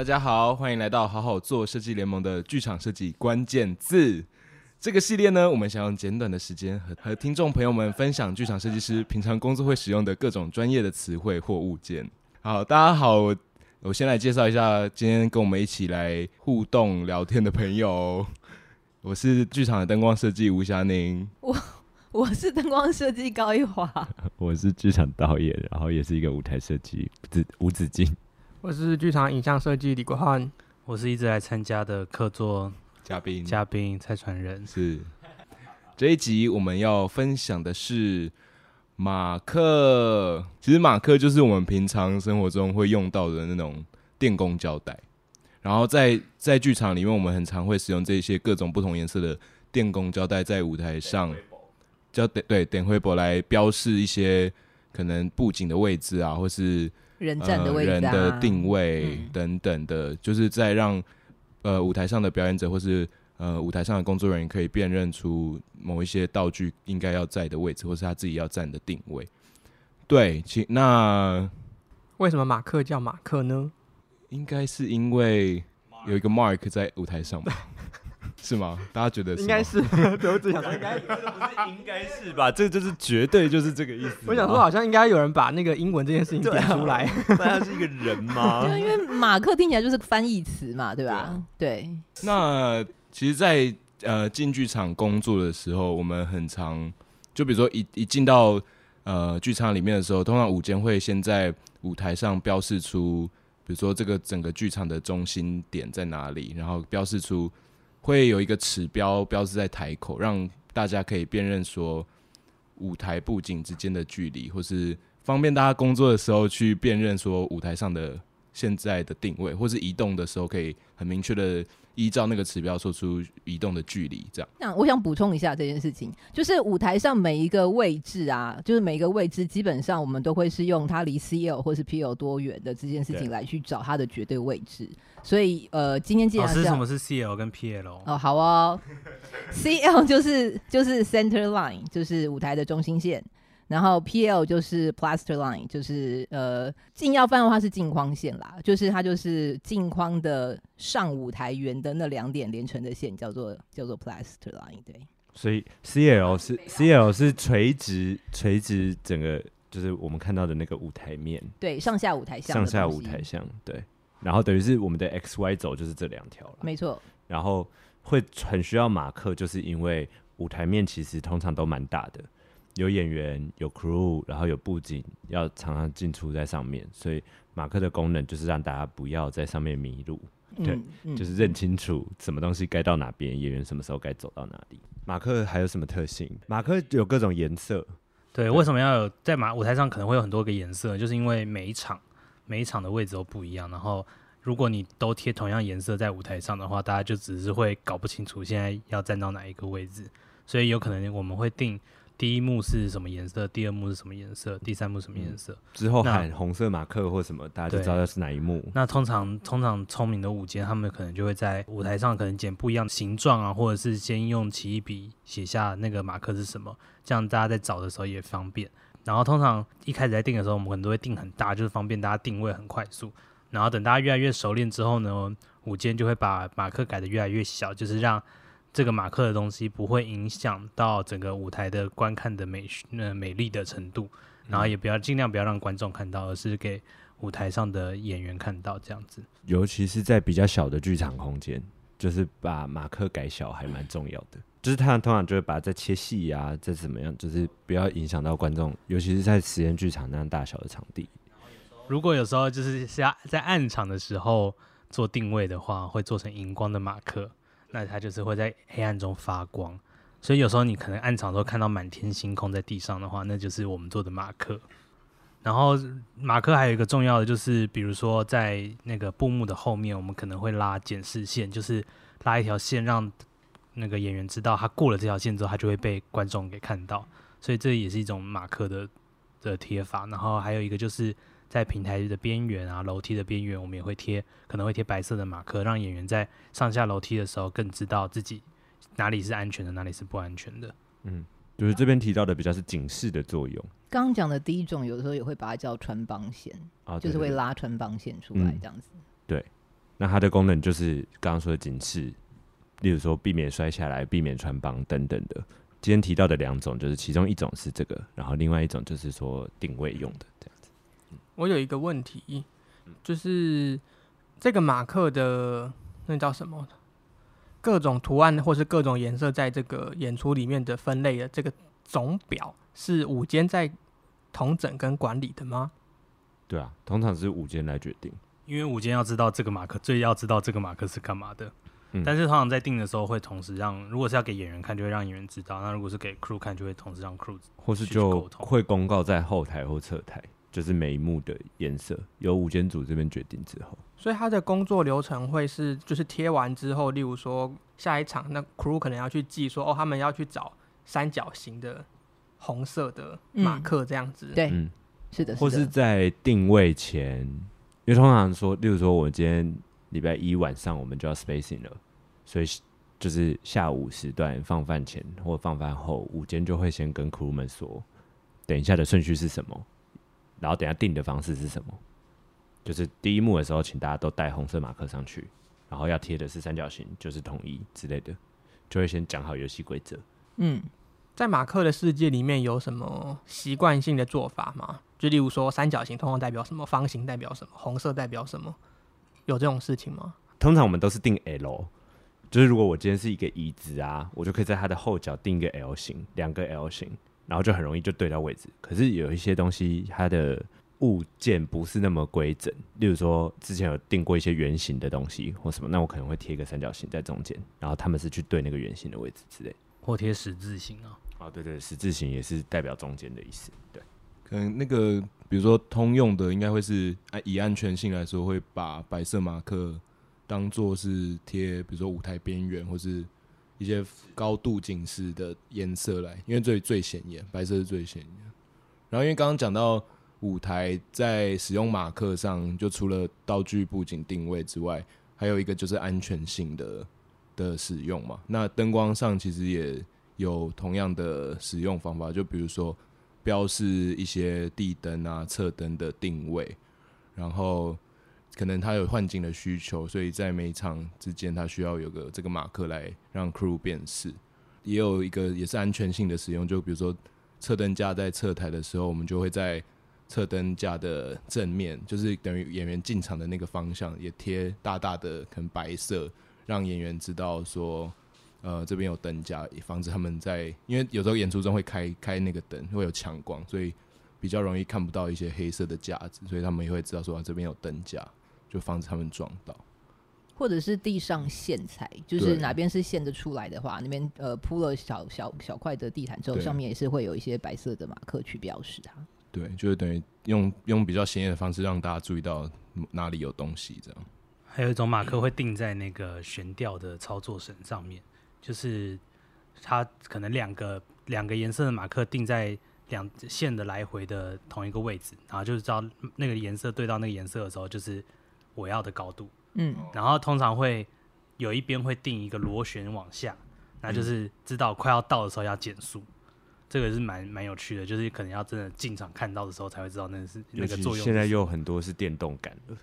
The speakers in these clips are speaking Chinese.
大家好，欢迎来到好好做设计联盟的剧场设计关键字。这个系列呢，我们想用简短的时间和和听众朋友们分享剧场设计师平常工作会使用的各种专业的词汇或物件。好，大家好，我先来介绍一下今天跟我们一起来互动聊天的朋友。我是剧场的灯光设计吴霞宁，我我是灯光设计高一华，我是剧场导演，然后也是一个舞台设计子吴子敬，我是剧场影像设计李国汉，我是一直来参加的客座。嘉宾，嘉宾蔡传仁是这一集我们要分享的是马克。其实马克就是我们平常生活中会用到的那种电工胶带。然后在在剧场里面，我们很常会使用这些各种不同颜色的电工胶带，在舞台上叫点对点绘簿来标示一些可能布景的位置啊，或是人站的位置、啊、人的定位等等的，嗯、就是在让。呃，舞台上的表演者或是呃舞台上的工作人员可以辨认出某一些道具应该要在的位置，或是他自己要站的定位。对，其那为什么马克叫马克呢？应该是因为有一个 Mark 在舞台上吧。是吗？大家觉得是？应该是，对，我只想说应该，不是应该是吧？这就是绝对就是这个意思。我想说，好像应该有人把那个英文这件事情点出来。他是一个人吗？对，因为马克听起来就是翻译词嘛，对吧？对。对那其实在，在呃进剧场工作的时候，我们很常，就比如说一一进到呃剧场里面的时候，通常舞监会先在舞台上标示出，比如说这个整个剧场的中心点在哪里，然后标示出。会有一个尺标标志在台口，让大家可以辨认说舞台布景之间的距离，或是方便大家工作的时候去辨认说舞台上的现在的定位，或是移动的时候可以很明确的。依照那个指标说出移动的距离，这样。那我想补充一下这件事情，就是舞台上每一个位置啊，就是每一个位置基本上我们都会是用它离 CL 或是 PL 多远的这件事情来去找它的绝对位置。所以呃，今天既然是什么是 CL 跟 PL？哦，好哦，CL 就是就是 center line，就是舞台的中心线。然后 P L 就是 plaster line，就是呃镜要翻的话是镜框线啦，就是它就是镜框的上舞台圆的那两点连成的线，叫做叫做 plaster line。对，所以 C L 是 C L 是垂直垂直整个就是我们看到的那个舞台面，对，上下舞台向上下舞台向对，然后等于是我们的 X Y 轴就是这两条了，没错。然后会很需要马克，就是因为舞台面其实通常都蛮大的。有演员，有 crew，然后有布景，要常常进出在上面，所以马克的功能就是让大家不要在上面迷路，嗯、对，嗯、就是认清楚什么东西该到哪边，演员什么时候该走到哪里。马克还有什么特性？马克有各种颜色，对，对为什么要有在马舞台上可能会有很多个颜色？就是因为每一场每一场的位置都不一样，然后如果你都贴同样颜色在舞台上的话，大家就只是会搞不清楚现在要站到哪一个位置，所以有可能我们会定。第一幕是什么颜色？第二幕是什么颜色？第三幕什么颜色？嗯，之后喊红色马克或什么，大家就知道是哪一幕。那通常通常聪明的舞间，他们可能就会在舞台上可能剪不一样的形状啊，或者是先用奇异笔写下那个马克是什么，这样大家在找的时候也方便。然后通常一开始在定的时候，我们可能都会定很大，就是方便大家定位很快速。然后等大家越来越熟练之后呢，舞间就会把马克改的越来越小，就是让。这个马克的东西不会影响到整个舞台的观看的美呃美丽的程度，然后也不要尽量不要让观众看到，而是给舞台上的演员看到这样子。尤其是在比较小的剧场空间，就是把马克改小还蛮重要的。就是他通常就会把它再切细啊，再怎么样，就是不要影响到观众，尤其是在实验剧场那样大小的场地。如果有时候就是在在暗场的时候做定位的话，会做成荧光的马克。那它就是会在黑暗中发光，所以有时候你可能暗场的时候看到满天星空在地上的话，那就是我们做的马克。然后马克还有一个重要的就是，比如说在那个布幕的后面，我们可能会拉检视线，就是拉一条线，让那个演员知道他过了这条线之后，他就会被观众给看到。所以这也是一种马克的的贴法。然后还有一个就是。在平台的边缘啊，楼梯的边缘，我们也会贴，可能会贴白色的马克，让演员在上下楼梯的时候更知道自己哪里是安全的，哪里是不安全的。嗯，就是这边提到的比较是警示的作用。刚刚讲的第一种，有的时候也会把它叫穿帮线，啊、就是会拉穿帮线出来这样子。嗯、对，那它的功能就是刚刚说的警示，例如说避免摔下来、避免穿帮等等的。今天提到的两种，就是其中一种是这个，然后另外一种就是说定位用的这样子。我有一个问题，就是这个马克的那叫什么？各种图案或是各种颜色，在这个演出里面的分类的这个总表，是舞间在统整跟管理的吗？对啊，通常是舞间来决定，因为舞间要知道这个马克，最要知道这个马克是干嘛的。嗯、但是通常在定的时候，会同时让，如果是要给演员看，就会让演员知道；那如果是给 crew 看，就会同时让 crew 或是就会公告在后台或侧台，就是每一幕的颜色由舞间组这边决定之后。所以他的工作流程会是，就是贴完之后，例如说下一场，那 crew 可能要去记说，哦，他们要去找三角形的红色的马克这样子。嗯、对，嗯，是的，是的。或是在定位前，因为通常说，例如说我今天礼拜一晚上我们就要 spacing 了，所以就是下午时段放饭前或放饭后，午间就会先跟 crew 们说，等一下的顺序是什么，然后等下定的方式是什么。就是第一幕的时候，请大家都带红色马克上去，然后要贴的是三角形，就是统一之类的，就会先讲好游戏规则。嗯，在马克的世界里面有什么习惯性的做法吗？就例如说，三角形通常代表什么？方形代表什么？红色代表什么？有这种事情吗？通常我们都是定 L，就是如果我今天是一个椅子啊，我就可以在它的后脚定一个 L 型，两个 L 型，然后就很容易就对到位置。可是有一些东西，它的物件不是那么规整，例如说之前有定过一些圆形的东西或什么，那我可能会贴一个三角形在中间，然后他们是去对那个圆形的位置之类，或贴十字形啊。啊，对对，十字形也是代表中间的意思。对，可能那个比如说通用的，应该会是以安全性来说，会把白色马克当做是贴，比如说舞台边缘或是一些高度警示的颜色来，因为最最显眼，白色是最显眼。然后因为刚刚讲到。舞台在使用马克上，就除了道具布景定位之外，还有一个就是安全性的的使用嘛。那灯光上其实也有同样的使用方法，就比如说标示一些地灯啊、侧灯的定位，然后可能他有换景的需求，所以在每一场之间，他需要有个这个马克来让 crew 辨识。也有一个也是安全性的使用，就比如说侧灯架在侧台的时候，我们就会在侧灯架的正面，就是等于演员进场的那个方向，也贴大大的可能白色，让演员知道说，呃，这边有灯架，以防止他们在，因为有时候演出中会开开那个灯，会有强光，所以比较容易看不到一些黑色的架子，所以他们也会知道说，啊，这边有灯架，就防止他们撞到。或者是地上线材，就是哪边是线的出来的话，那边呃铺了小小小块的地毯之后，上面也是会有一些白色的马克去标识它。对，就是等于用用比较显眼的方式让大家注意到哪里有东西，这样。还有一种马克会定在那个悬吊的操作绳上面，就是它可能两个两个颜色的马克定在两线的来回的同一个位置，然后就是知道那个颜色对到那个颜色的时候，就是我要的高度。嗯，然后通常会有一边会定一个螺旋往下，那就是知道快要到的时候要减速。这个是蛮蛮有趣的，就是可能要真的进场看到的时候才会知道那是那个作用。现在又很多是电动杆的，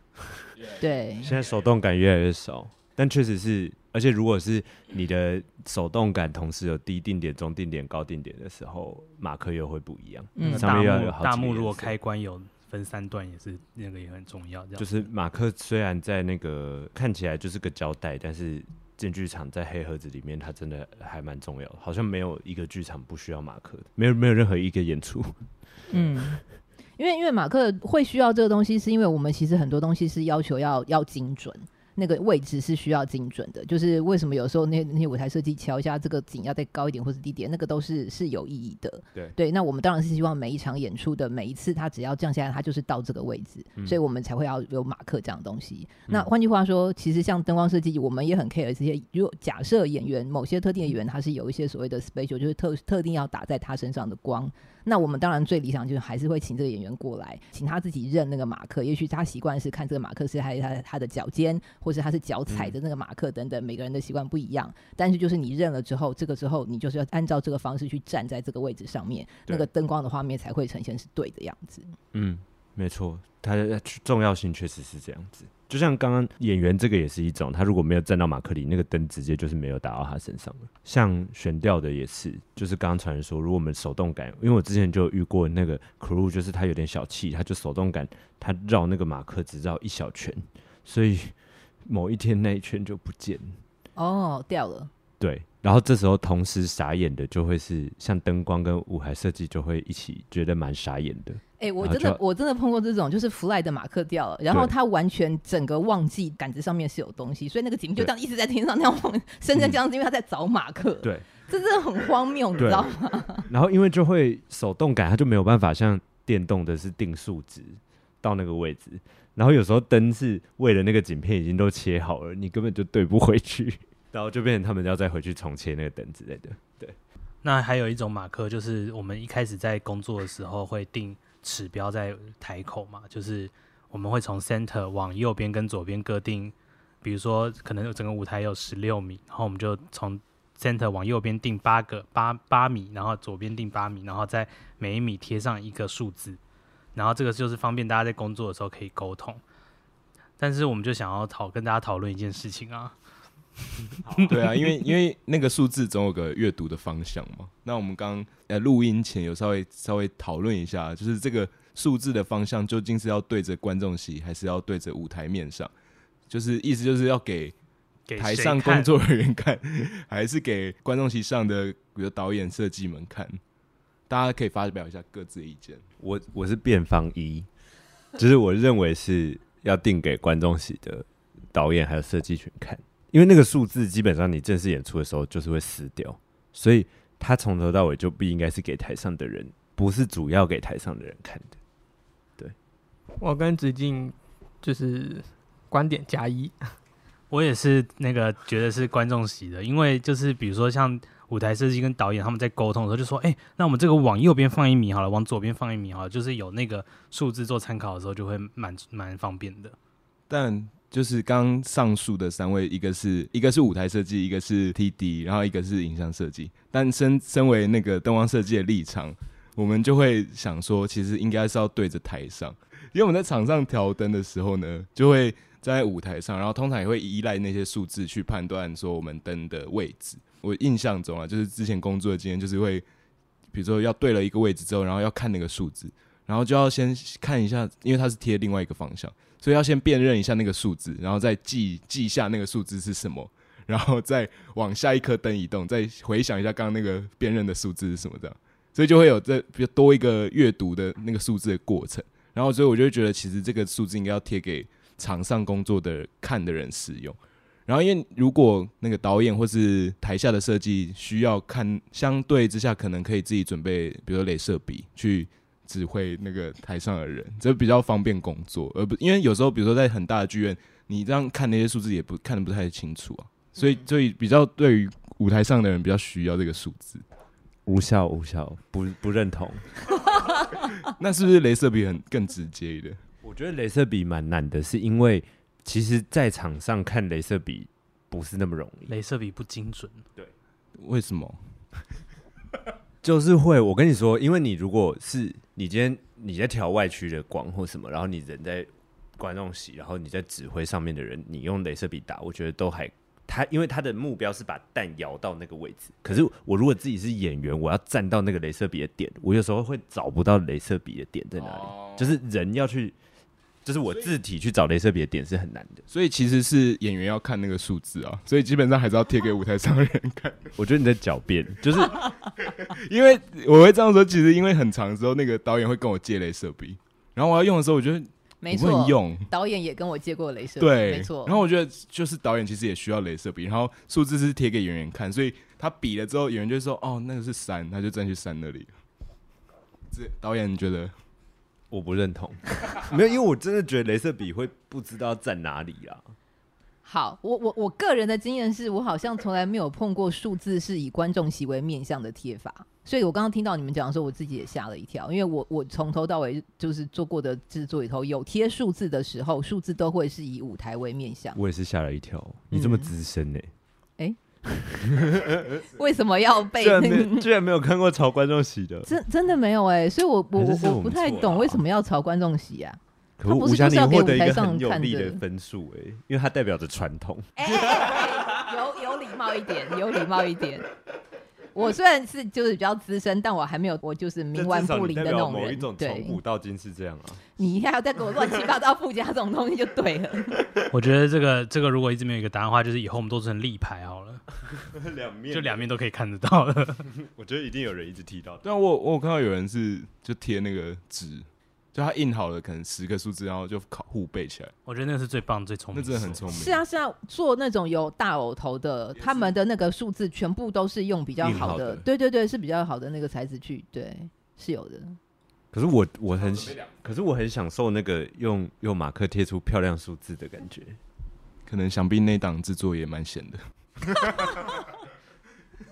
对，现在手动杆越来越少，但确实是，而且如果是你的手动杆同时有低定点、中定点、高定点的时候，马克又会不一样。嗯，上面要有好大幕如果开关有分三段，也是那个也很重要。就是马克虽然在那个看起来就是个胶带，但是。进剧场在黑盒子里面，它真的还蛮重要的。好像没有一个剧场不需要马克的，没有没有任何一个演出。嗯，因为因为马克会需要这个东西，是因为我们其实很多东西是要求要要精准。那个位置是需要精准的，就是为什么有时候那那些舞台设计敲一下这个景要再高一点或是低点，那个都是是有意义的。对对，那我们当然是希望每一场演出的每一次，它只要降下来，它就是到这个位置，嗯、所以我们才会要有马克这样的东西。嗯、那换句话说，其实像灯光设计，我们也很 care 这些。如果假设演员某些特定的演员，他是有一些所谓的 special，就是特特定要打在他身上的光。那我们当然最理想就是还是会请这个演员过来，请他自己认那个马克。也许他习惯是看这个马克是还他他他的脚尖，或者他是脚踩着那个马克等等，嗯、每个人的习惯不一样。但是就是你认了之后，这个之后你就是要按照这个方式去站在这个位置上面，那个灯光的画面才会呈现是对的样子。嗯，没错，它的重要性确实是这样子。就像刚刚演员这个也是一种，他如果没有站到马克里，那个灯直接就是没有打到他身上了。像悬吊的也是，就是刚刚传说，如果我们手动感，因为我之前就遇过那个 crew，就是他有点小气，他就手动感，他绕那个马克只绕一小圈，所以某一天那一圈就不见哦，掉了。对，然后这时候同时傻眼的就会是像灯光跟舞台设计就会一起觉得蛮傻眼的。哎、欸，我真的我真的碰过这种，就是弗莱的马克掉了，然后他完全整个忘记杆子上面是有东西，所以那个景就这样一直在天上那样晃，深深这样子，因为他在找马克。对，这真的很荒谬，你知道吗？然后因为就会手动杆，它就没有办法像电动的是定数值到那个位置，然后有时候灯是为了那个景片已经都切好了，你根本就对不回去，然后就变成他们要再回去重切那个灯之类的。对，那还有一种马克，就是我们一开始在工作的时候会定。尺标在台口嘛，就是我们会从 center 往右边跟左边各定，比如说可能整个舞台有十六米，然后我们就从 center 往右边定八个八八米，然后左边定八米，然后在每一米贴上一个数字，然后这个就是方便大家在工作的时候可以沟通。但是我们就想要讨跟大家讨论一件事情啊。对啊，因为因为那个数字总有个阅读的方向嘛。那我们刚呃录音前有稍微稍微讨论一下，就是这个数字的方向究竟是要对着观众席，还是要对着舞台面上？就是意思就是要给台上工作人员看，看 还是给观众席上的比如导演、设计们看？大家可以发表一下各自的意见。我我是辩方一，就是我认为是要定给观众席的导演还有设计群看。因为那个数字基本上你正式演出的时候就是会撕掉，所以他从头到尾就不应该是给台上的人，不是主要给台上的人看的。对，我跟子敬就是观点加一，我也是那个觉得是观众席的，因为就是比如说像舞台设计跟导演他们在沟通的时候就说，哎、那我们这个往右边放一米好了，往左边放一米好了，就是有那个数字做参考的时候就会蛮蛮方便的，但。就是刚上述的三位，一个是一个是舞台设计，一个是 TD，然后一个是影像设计。但身身为那个灯光设计的立场，我们就会想说，其实应该是要对着台上，因为我们在场上调灯的时候呢，就会在舞台上，然后通常也会依赖那些数字去判断说我们灯的位置。我印象中啊，就是之前工作的经验，就是会比如说要对了一个位置之后，然后要看那个数字，然后就要先看一下，因为它是贴另外一个方向。所以要先辨认一下那个数字，然后再记记下那个数字是什么，然后再往下一颗灯移动，再回想一下刚刚那个辨认的数字是什么这样，所以就会有这比较多一个阅读的那个数字的过程。然后所以我就觉得，其实这个数字应该要贴给场上工作的看的人使用。然后因为如果那个导演或是台下的设计需要看，相对之下可能可以自己准备，比如说镭射笔去。指挥那个台上的人，这比较方便工作，而不因为有时候，比如说在很大的剧院，你这样看那些数字也不看的不太清楚啊，所以所以比较对于舞台上的人比较需要这个数字。无效无效，不不认同。那是不是镭射笔很更直接一点？我觉得镭射笔蛮难的，是因为其实在场上看镭射笔不是那么容易，镭射笔不精准。对，为什么？就是会，我跟你说，因为你如果是你今天你在调外区的光或什么，然后你人在观众席，然后你在指挥上面的人，你用镭射笔打，我觉得都还他，因为他的目标是把弹摇到那个位置。可是我如果自己是演员，我要站到那个镭射笔的点，我有时候会找不到镭射笔的点在哪里，哦、就是人要去。就是我自体去找镭射笔的点是很难的，所以其实是演员要看那个数字啊，所以基本上还是要贴给舞台上的人看。我觉得你在狡辩，就是 因为我会这样说，其实因为很长的时候，那个导演会跟我借镭射笔，然后我要用的时候，我觉得没错用。导演也跟我借过镭射笔，对，没错。然后我觉得就是导演其实也需要镭射笔，然后数字是贴给演员看，所以他比了之后，演员就说：“哦，那个是三，他就站去三那里。”这导演你觉得？我不认同，没有，因为我真的觉得镭射笔会不知道在哪里啊。好，我我我个人的经验是我好像从来没有碰过数字是以观众席为面向的贴法，所以我刚刚听到你们讲的时候，我自己也吓了一跳，因为我我从头到尾就是做过的制作里头有贴数字的时候，数字都会是以舞台为面向。我也是吓了一跳，你这么资深呢、欸？哎、嗯。为什么要被居然没有居然没有看过朝观众席的，真真的没有哎、欸，所以我我我我不太懂为什么要朝观众席啊？可他不是就是要给获得一个舞台上很有利看的的分数哎，因为它代表着传统。有有礼貌一点，有礼貌一点。我虽然是就是比较资深，但我还没有我就是冥顽不灵的那种人。某一种从对，古到今是这样啊。你还要再给我乱七八糟附加这种东西就对了。我觉得这个这个如果一直没有一个答案的话，就是以后我们都成立牌好了，两面就两面都可以看得到了。我觉得一定有人一直提到。对啊，我我有看到有人是就贴那个纸，就他印好了可能十个数字，然后就考互背起来，我觉得那个是最棒、最聪明那的，真的很聪明。是啊是啊，做那种有大偶头的，他们的那个数字全部都是用比较好的，好的对对对，是比较好的那个材质去，对，是有的。可是我我很喜，可是我很享受那个用用马克贴出漂亮数字的感觉。可能想必那档制作也蛮闲的。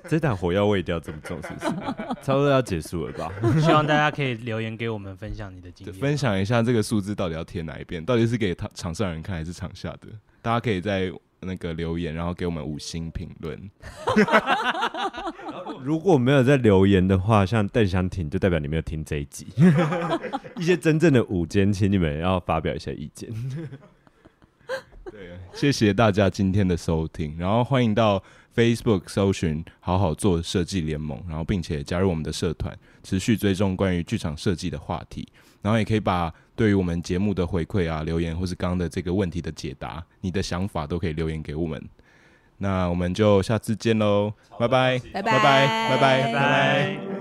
这档火药味一定要这么重，是不是？差不多要结束了吧？希望大家可以留言给我们分享你的经验，分享一下这个数字到底要贴哪一边，到底是给场场上人看还是场下的？大家可以在那个留言，然后给我们五星评论。如果没有在留言的话，像邓湘婷，就代表你没有听这一集。一些真正的午间，请你们要发表一下意见。对，谢谢大家今天的收听，然后欢迎到 Facebook 搜寻“好好做设计联盟”，然后并且加入我们的社团，持续追踪关于剧场设计的话题，然后也可以把对于我们节目的回馈啊、留言，或是刚刚的这个问题的解答，你的想法都可以留言给我们。那我们就下次见喽，拜拜，拜拜拜拜，拜拜，拜拜。